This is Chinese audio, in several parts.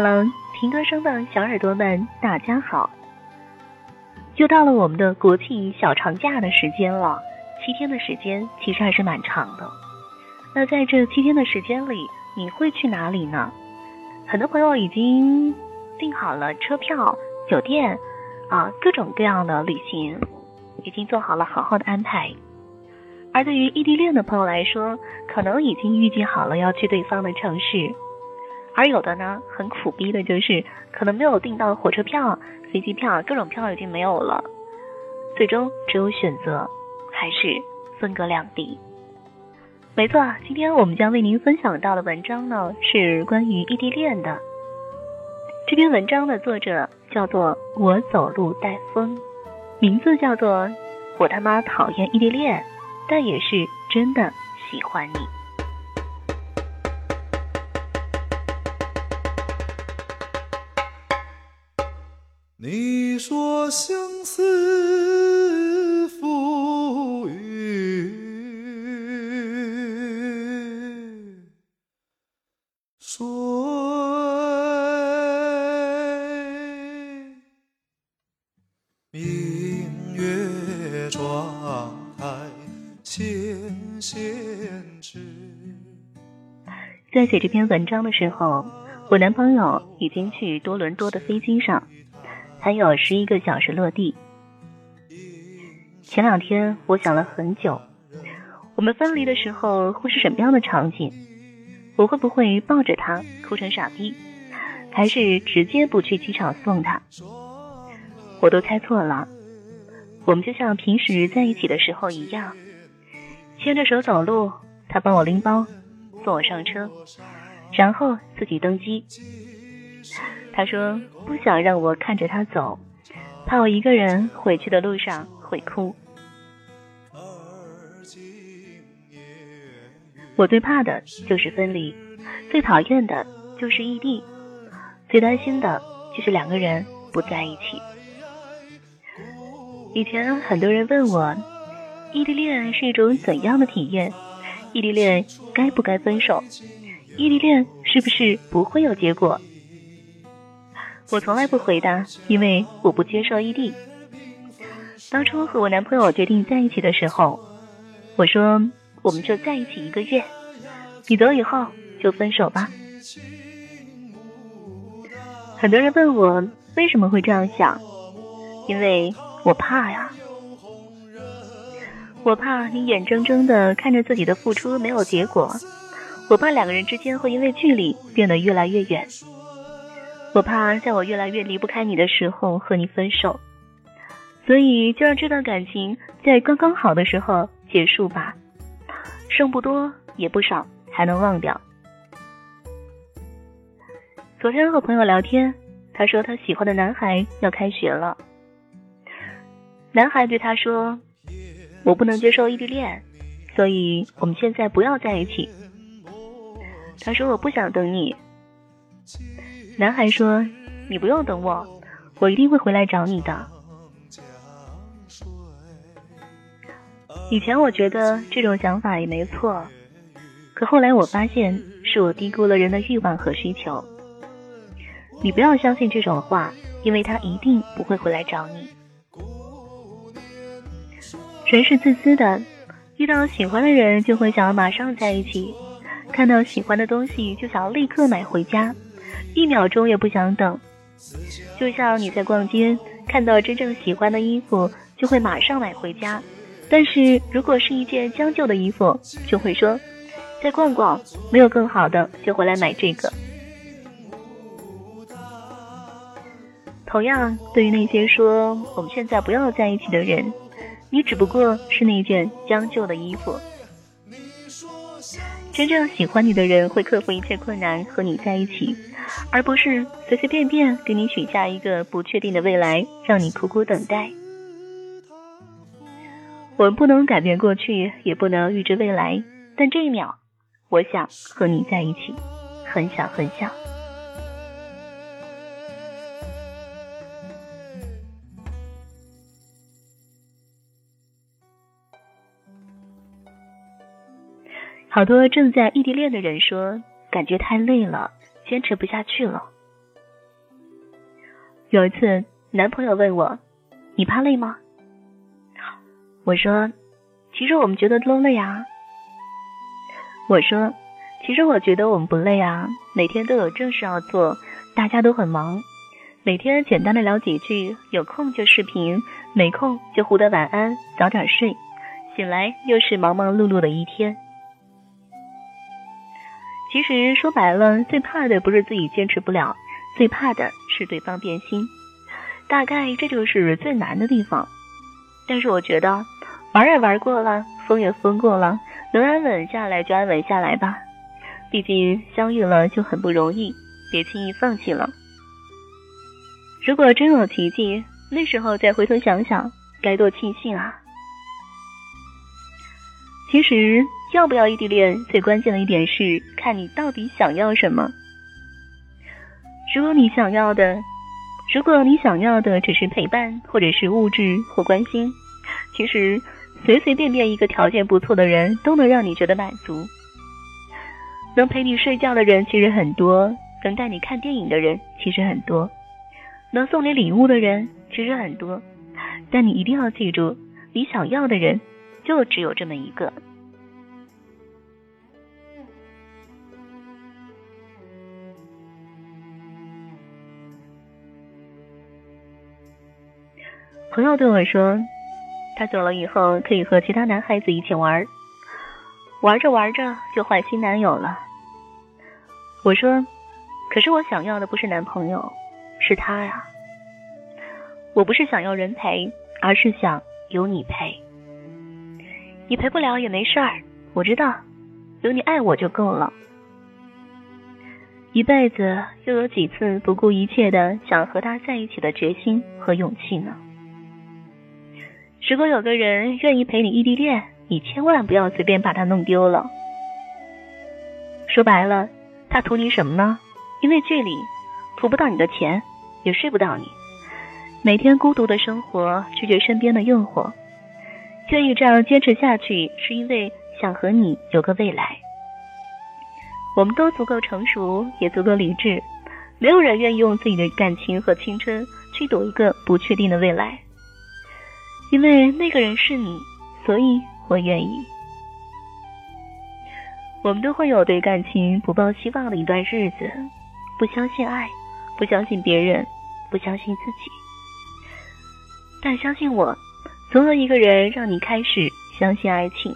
Hello，听歌声的小耳朵们，大家好！又到了我们的国庆小长假的时间了，七天的时间其实还是蛮长的。那在这七天的时间里，你会去哪里呢？很多朋友已经订好了车票、酒店啊，各种各样的旅行，已经做好了好好的安排。而对于异地恋的朋友来说，可能已经预计好了要去对方的城市。而有的呢，很苦逼的就是，可能没有订到火车票、飞机票，各种票已经没有了，最终只有选择，还是分隔两地。没错，今天我们将为您分享到的文章呢，是关于异地恋的。这篇文章的作者叫做我走路带风，名字叫做我他妈讨厌异地恋，但也是真的喜欢你。你说相思赋予水，明月窗台纤纤指。在写这篇文章的时候，我男朋友已经去多伦多的飞机上。还有十一个小时落地。前两天我想了很久，我们分离的时候会是什么样的场景？我会不会抱着他哭成傻逼，还是直接不去机场送他？我都猜错了。我们就像平时在一起的时候一样，牵着手走路，他帮我拎包，送我上车，然后自己登机。他说不想让我看着他走，怕我一个人回去的路上会哭。我最怕的就是分离，最讨厌的就是异地，最担心的就是两个人不在一起。以前很多人问我，异地恋是一种怎样的体验？异地恋该不该分手？异地恋是不是不会有结果？我从来不回答，因为我不接受异地。当初和我男朋友决定在一起的时候，我说我们就在一起一个月，你走以后就分手吧。很多人问我为什么会这样想，因为我怕呀，我怕你眼睁睁的看着自己的付出没有结果，我怕两个人之间会因为距离变得越来越远。我怕在我越来越离不开你的时候和你分手，所以就让这段感情在刚刚好的时候结束吧，剩不多也不少，还能忘掉。昨天和朋友聊天，他说他喜欢的男孩要开学了，男孩对他说：“我不能接受异地恋，所以我们现在不要在一起。”他说：“我不想等你。”男孩说：“你不用等我，我一定会回来找你的。”以前我觉得这种想法也没错，可后来我发现是我低估了人的欲望和需求。你不要相信这种话，因为他一定不会回来找你。人是自私的，遇到喜欢的人就会想要马上在一起，看到喜欢的东西就想要立刻买回家。一秒钟也不想等，就像你在逛街看到真正喜欢的衣服，就会马上买回家。但是如果是一件将就的衣服，就会说再逛逛，没有更好的就回来买这个。同样，对于那些说我们现在不要在一起的人，你只不过是那件将就的衣服。真正喜欢你的人会克服一切困难和你在一起。而不是随随便便给你许下一个不确定的未来，让你苦苦等待。我们不能改变过去，也不能预知未来，但这一秒，我想和你在一起，很想很想。好多正在异地恋的人说，感觉太累了。坚持不下去了，有一次，男朋友问我：“你怕累吗？”我说：“其实我们觉得都累啊。”我说：“其实我觉得我们不累啊，每天都有正事要做，大家都很忙，每天简单的聊几句，有空就视频，没空就互道晚安，早点睡，醒来又是忙忙碌碌的一天。其实说白了，最怕的不是自己坚持不了。”最怕的是对方变心，大概这就是最难的地方。但是我觉得玩也玩过了，疯也疯过了，能安稳下来就安稳下来吧。毕竟相遇了就很不容易，别轻易放弃了。如果真有奇迹，那时候再回头想想，该多庆幸啊！其实要不要异地恋，最关键的一点是看你到底想要什么。如果你想要的，如果你想要的只是陪伴，或者是物质或关心，其实随随便便一个条件不错的人都能让你觉得满足。能陪你睡觉的人其实很多，能带你看电影的人其实很多，能送你礼物的人其实很多，但你一定要记住，你想要的人就只有这么一个。朋友对我说，他走了以后可以和其他男孩子一起玩，玩着玩着就换新男友了。我说，可是我想要的不是男朋友，是他呀。我不是想要人陪，而是想有你陪。你陪不了也没事儿，我知道，有你爱我就够了。一辈子又有几次不顾一切的想和他在一起的决心和勇气呢？如果有个人愿意陪你异地恋，你千万不要随便把他弄丢了。说白了，他图你什么呢？因为距离，图不到你的钱，也睡不到你。每天孤独的生活，拒绝身边的诱惑，愿意这样坚持下去，是因为想和你有个未来。我们都足够成熟，也足够理智，没有人愿意用自己的感情和青春去赌一个不确定的未来。因为那个人是你，所以我愿意。我们都会有对感情不抱希望的一段日子，不相信爱，不相信别人，不相信自己。但相信我，总有一个人让你开始相信爱情。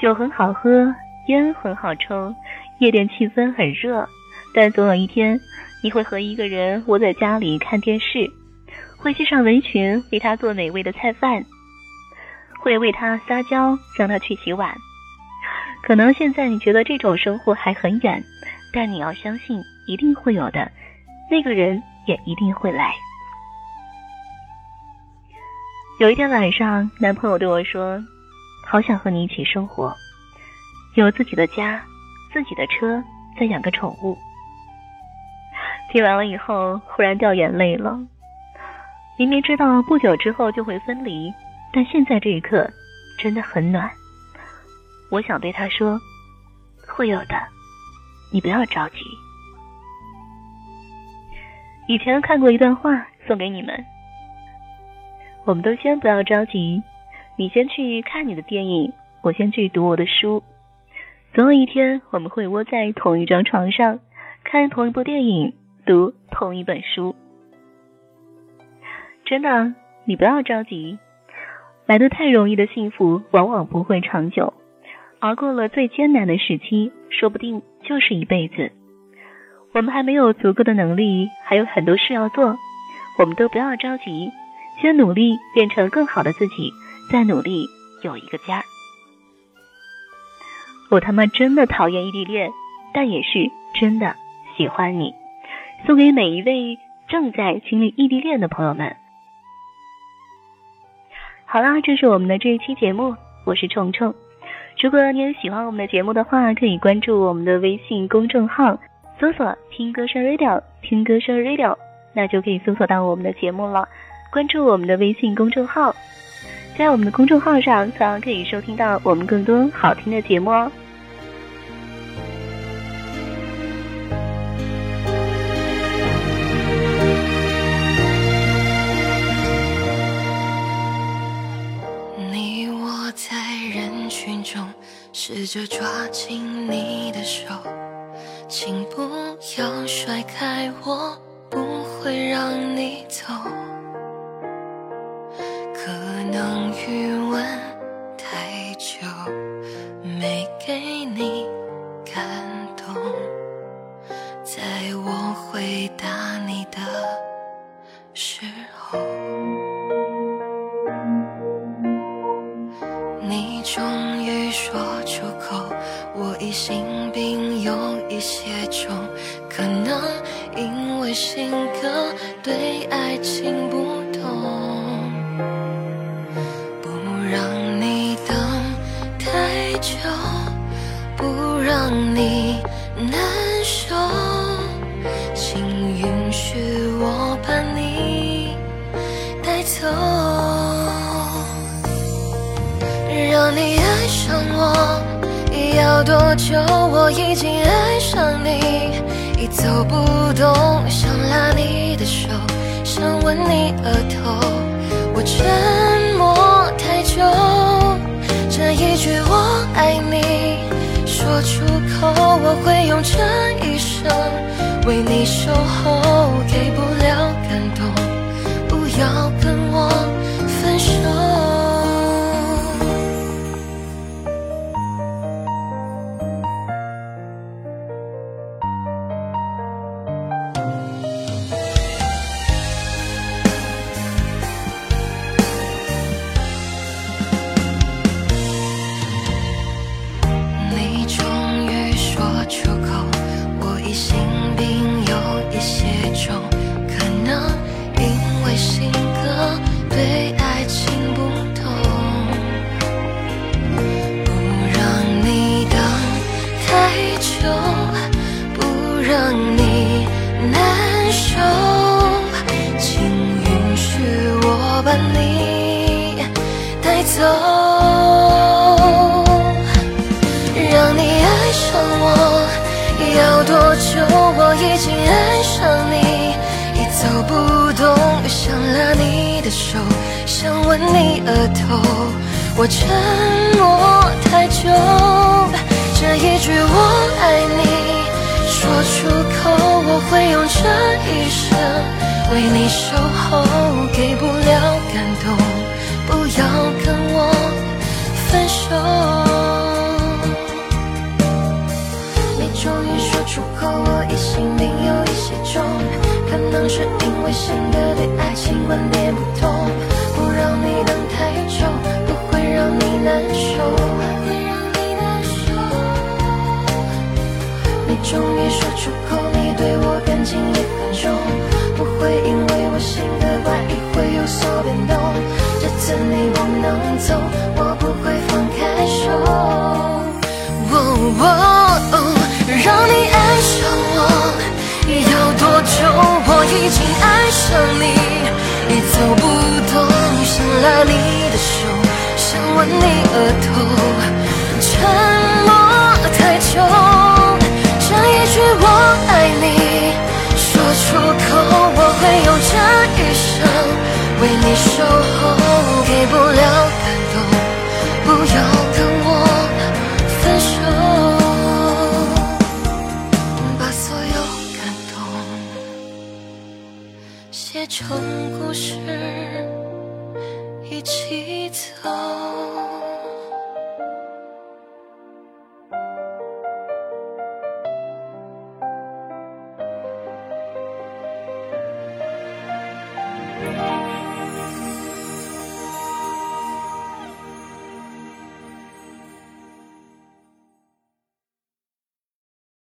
酒很好喝，烟很好抽，夜店气氛很热，但总有一天，你会和一个人窝在家里看电视。会系上围裙为他做美味的菜饭，会为他撒娇让他去洗碗。可能现在你觉得这种生活还很远，但你要相信一定会有的，那个人也一定会来。有一天晚上，男朋友对我说：“好想和你一起生活，有自己的家，自己的车，再养个宠物。”听完了以后，忽然掉眼泪了。明明知道不久之后就会分离，但现在这一刻真的很暖。我想对他说：“会有的，你不要着急。”以前看过一段话，送给你们：我们都先不要着急，你先去看你的电影，我先去读我的书。总有一天，我们会窝在同一张床上，看同一部电影，读同一本书。真的，你不要着急。来的太容易的幸福，往往不会长久；熬过了最艰难的时期，说不定就是一辈子。我们还没有足够的能力，还有很多事要做，我们都不要着急，先努力变成更好的自己，再努力有一个家。我他妈真的讨厌异地恋，但也是真的喜欢你。送给每一位正在经历异地恋的朋友们。好啦，这是我们的这一期节目，我是虫虫。如果你有喜欢我们的节目的话，可以关注我们的微信公众号，搜索“听歌声 radio”，听歌声 radio，那就可以搜索到我们的节目了。关注我们的微信公众号，在我们的公众号上，同样可以收听到我们更多好听的节目哦。试着抓紧你的手，请不要甩开我，不会让你走。因为性格对爱情不懂，不让你等太久，不让你难受，请允许我把你带走。让你爱上我要多久？我已经爱已走不动，想拉你的手，想吻你额头。我沉默太久，这一句我爱你说出口，我会用这一生为你守候，给不了感动，不要跟我走。让你爱上我要多久？我已经爱上你，已走不动，想拉你的手，想吻你额头。我沉默太久，这一句我爱你说出口，我会用这一生为你守候，给不了感动，不要分手。你终于说出口，我疑心病有一些重，可能是因为性格对爱情观念不同，不让你等太久，不会让你难受。你终于说出口，你对我感情也很重，不会因为我性格怪异会有所变动。这次你不能走，哦哦让你爱上我要多久？我已经爱上你，已走不动，想拉你的手，想吻你额头。写成故事，一起走。